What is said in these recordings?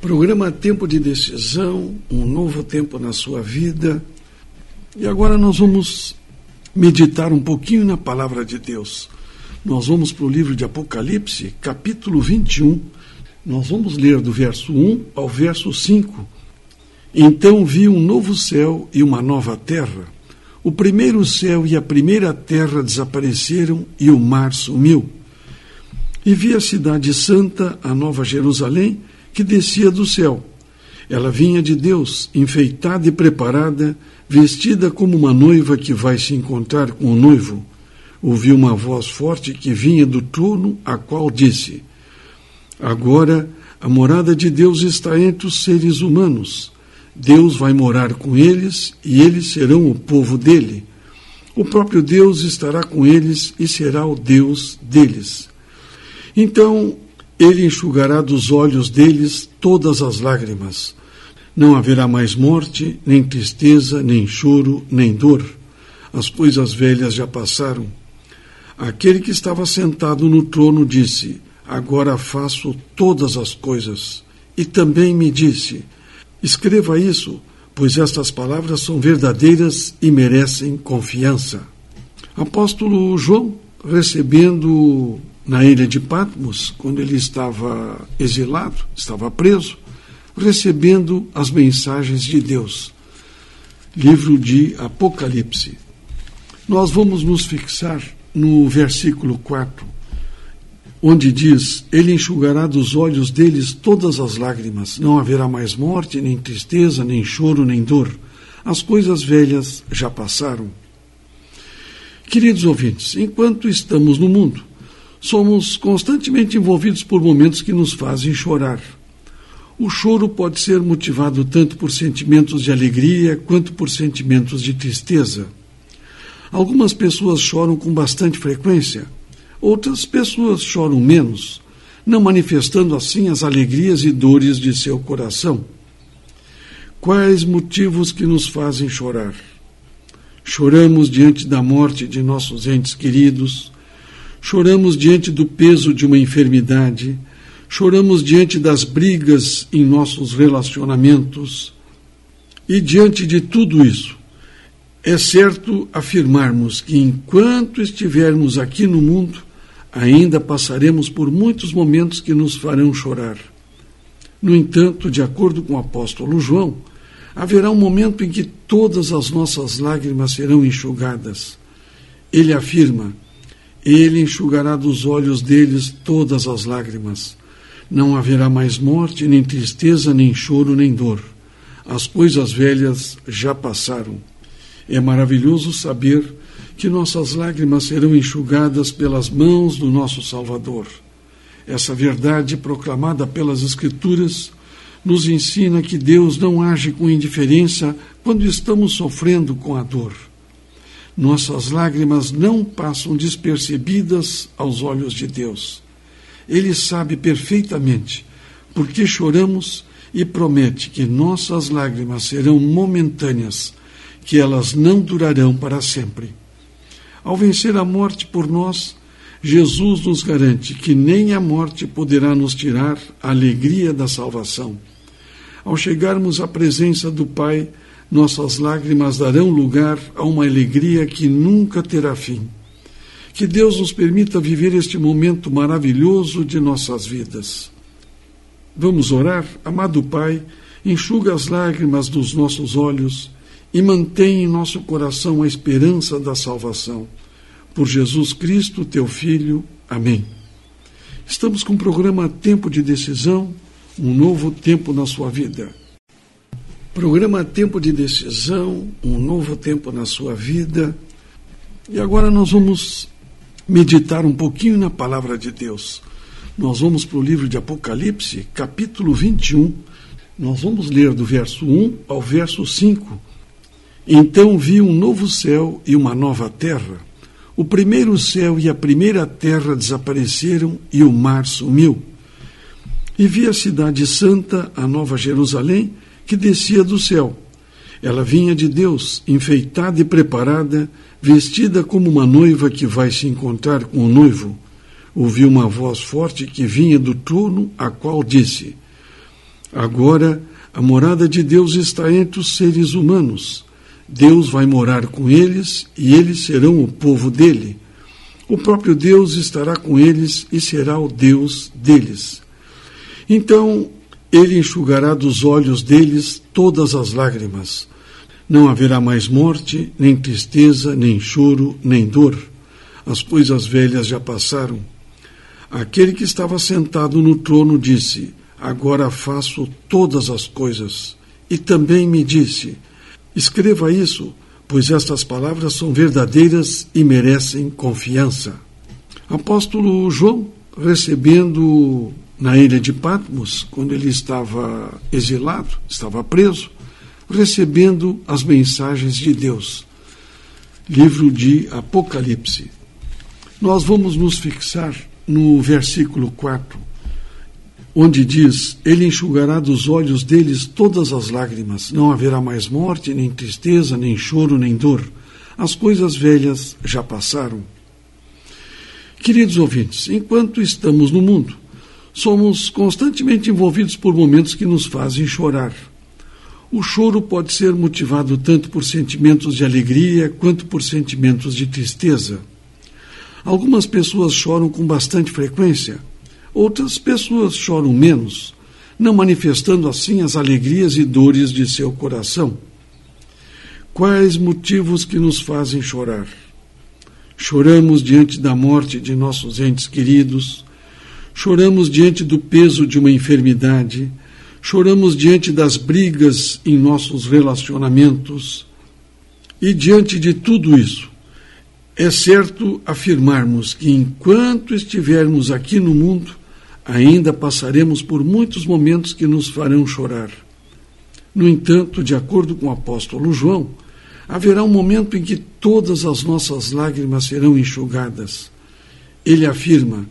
Programa Tempo de Decisão, um novo tempo na sua vida. E agora nós vamos meditar um pouquinho na palavra de Deus. Nós vamos para o livro de Apocalipse, capítulo 21. Nós vamos ler do verso 1 ao verso 5. Então vi um novo céu e uma nova terra. O primeiro céu e a primeira terra desapareceram e o mar sumiu. E vi a cidade santa, a nova Jerusalém, que descia do céu. Ela vinha de Deus, enfeitada e preparada, vestida como uma noiva que vai se encontrar com o noivo. Ouvi uma voz forte que vinha do trono, a qual disse: Agora a morada de Deus está entre os seres humanos. Deus vai morar com eles e eles serão o povo dele. O próprio Deus estará com eles e será o Deus deles. Então ele enxugará dos olhos deles todas as lágrimas. Não haverá mais morte, nem tristeza, nem choro, nem dor. As coisas velhas já passaram. Aquele que estava sentado no trono disse: Agora faço todas as coisas. E também me disse: Escreva isso, pois estas palavras são verdadeiras e merecem confiança. Apóstolo João, recebendo na ilha de Patmos, quando ele estava exilado, estava preso, recebendo as mensagens de Deus. Livro de Apocalipse. Nós vamos nos fixar no versículo 4, onde diz: Ele enxugará dos olhos deles todas as lágrimas, não haverá mais morte, nem tristeza, nem choro, nem dor. As coisas velhas já passaram. Queridos ouvintes, enquanto estamos no mundo, somos constantemente envolvidos por momentos que nos fazem chorar. O choro pode ser motivado tanto por sentimentos de alegria quanto por sentimentos de tristeza. Algumas pessoas choram com bastante frequência, outras pessoas choram menos, não manifestando assim as alegrias e dores de seu coração. Quais motivos que nos fazem chorar? Choramos diante da morte de nossos entes queridos, Choramos diante do peso de uma enfermidade, choramos diante das brigas em nossos relacionamentos. E diante de tudo isso, é certo afirmarmos que enquanto estivermos aqui no mundo, ainda passaremos por muitos momentos que nos farão chorar. No entanto, de acordo com o apóstolo João, haverá um momento em que todas as nossas lágrimas serão enxugadas. Ele afirma: ele enxugará dos olhos deles todas as lágrimas. Não haverá mais morte, nem tristeza, nem choro, nem dor. As coisas velhas já passaram. É maravilhoso saber que nossas lágrimas serão enxugadas pelas mãos do nosso Salvador. Essa verdade proclamada pelas Escrituras nos ensina que Deus não age com indiferença quando estamos sofrendo com a dor nossas lágrimas não passam despercebidas aos olhos de Deus. Ele sabe perfeitamente por que choramos e promete que nossas lágrimas serão momentâneas, que elas não durarão para sempre. Ao vencer a morte por nós, Jesus nos garante que nem a morte poderá nos tirar a alegria da salvação. Ao chegarmos à presença do Pai, nossas lágrimas darão lugar a uma alegria que nunca terá fim. Que Deus nos permita viver este momento maravilhoso de nossas vidas. Vamos orar? Amado Pai, enxuga as lágrimas dos nossos olhos e mantém em nosso coração a esperança da salvação. Por Jesus Cristo, teu Filho. Amém. Estamos com o programa Tempo de Decisão, um novo tempo na sua vida. Programa Tempo de Decisão, um novo tempo na sua vida. E agora nós vamos meditar um pouquinho na palavra de Deus. Nós vamos para o livro de Apocalipse, capítulo 21. Nós vamos ler do verso 1 ao verso 5. Então vi um novo céu e uma nova terra. O primeiro céu e a primeira terra desapareceram e o mar sumiu. E vi a cidade santa, a nova Jerusalém, que descia do céu. Ela vinha de Deus, enfeitada e preparada, vestida como uma noiva que vai se encontrar com o noivo. Ouvi uma voz forte que vinha do trono, a qual disse: Agora, a morada de Deus está entre os seres humanos. Deus vai morar com eles e eles serão o povo dele. O próprio Deus estará com eles e será o Deus deles. Então, ele enxugará dos olhos deles todas as lágrimas. Não haverá mais morte, nem tristeza, nem choro, nem dor. As coisas velhas já passaram. Aquele que estava sentado no trono disse: Agora faço todas as coisas. E também me disse: Escreva isso, pois estas palavras são verdadeiras e merecem confiança. Apóstolo João, recebendo na ilha de Patmos, quando ele estava exilado, estava preso, recebendo as mensagens de Deus. Livro de Apocalipse. Nós vamos nos fixar no versículo 4, onde diz: Ele enxugará dos olhos deles todas as lágrimas, não haverá mais morte, nem tristeza, nem choro, nem dor. As coisas velhas já passaram. Queridos ouvintes, enquanto estamos no mundo, somos constantemente envolvidos por momentos que nos fazem chorar. O choro pode ser motivado tanto por sentimentos de alegria quanto por sentimentos de tristeza. Algumas pessoas choram com bastante frequência, outras pessoas choram menos, não manifestando assim as alegrias e dores de seu coração. Quais motivos que nos fazem chorar? Choramos diante da morte de nossos entes queridos, choramos diante do peso de uma enfermidade, choramos diante das brigas em nossos relacionamentos. E diante de tudo isso, é certo afirmarmos que enquanto estivermos aqui no mundo, ainda passaremos por muitos momentos que nos farão chorar. No entanto, de acordo com o apóstolo João, haverá um momento em que todas as nossas lágrimas serão enxugadas. Ele afirma: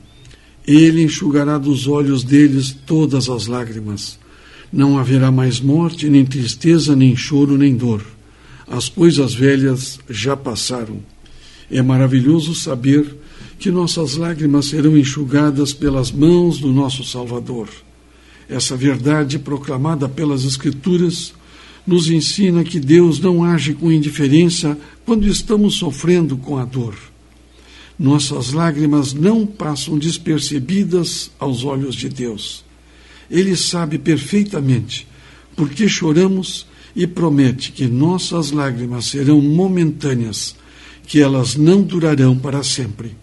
Ele enxugará dos olhos deles todas as lágrimas. Não haverá mais morte, nem tristeza, nem choro, nem dor. As coisas velhas já passaram. É maravilhoso saber que nossas lágrimas serão enxugadas pelas mãos do nosso Salvador. Essa verdade proclamada pelas Escrituras nos ensina que Deus não age com indiferença quando estamos sofrendo com a dor. Nossas lágrimas não passam despercebidas aos olhos de Deus. Ele sabe perfeitamente por que choramos e promete que nossas lágrimas serão momentâneas que elas não durarão para sempre.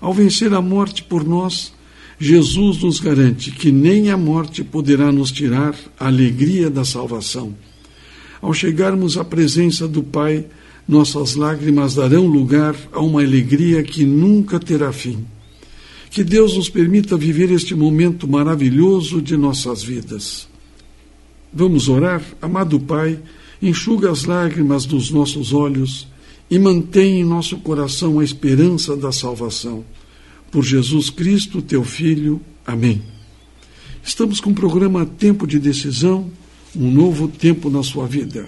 Ao vencer a morte por nós, Jesus nos garante que nem a morte poderá nos tirar a alegria da salvação. Ao chegarmos à presença do Pai, nossas lágrimas darão lugar a uma alegria que nunca terá fim. Que Deus nos permita viver este momento maravilhoso de nossas vidas. Vamos orar? Amado Pai, enxuga as lágrimas dos nossos olhos e mantém em nosso coração a esperança da salvação. Por Jesus Cristo, teu Filho. Amém. Estamos com o programa Tempo de Decisão, um novo tempo na sua vida.